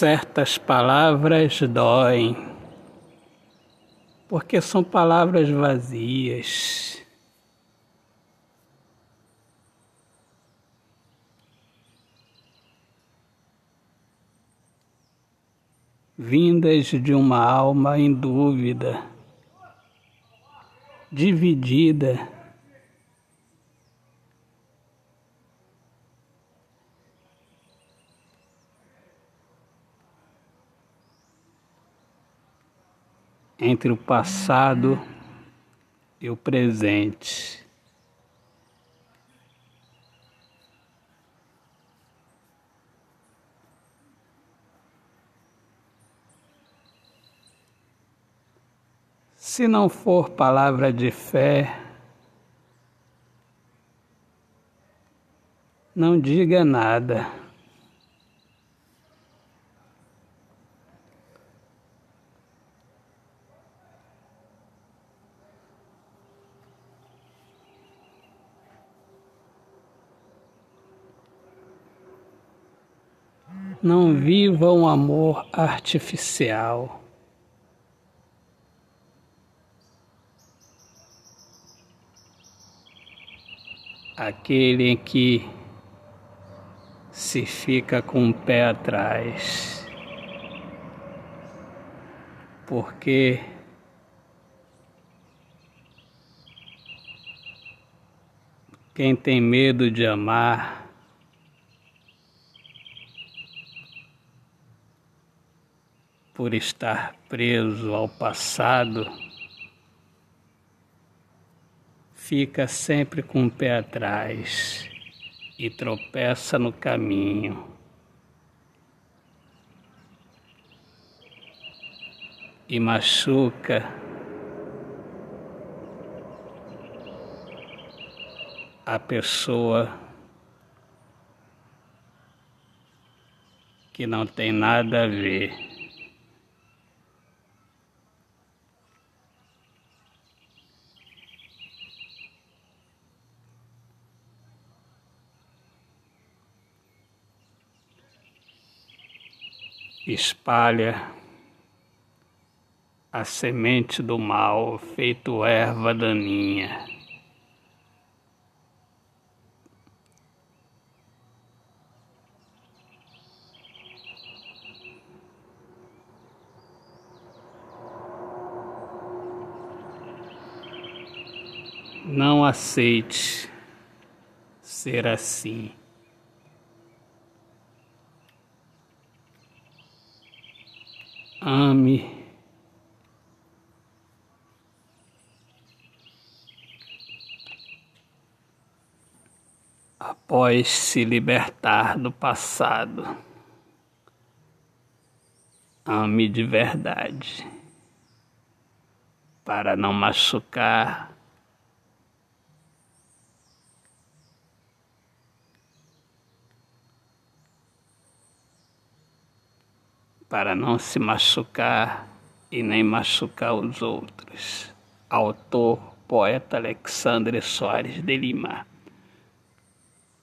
certas palavras doem, porque são palavras vazias. Vindas de uma alma em dúvida, dividida entre o passado e o presente. Se não for palavra de fé, não diga nada. Não viva um amor artificial. Aquele em que se fica com o pé atrás. Porque quem tem medo de amar por estar preso ao passado, fica sempre com o pé atrás e tropeça no caminho. E machuca a pessoa que não tem nada a ver. Espalha a semente do mal, feito erva daninha. Não aceite ser assim. Ame. Após se libertar do passado, ame de verdade, para não machucar para não se machucar e nem machucar os outros. Autor, poeta Alexandre Soares de Lima.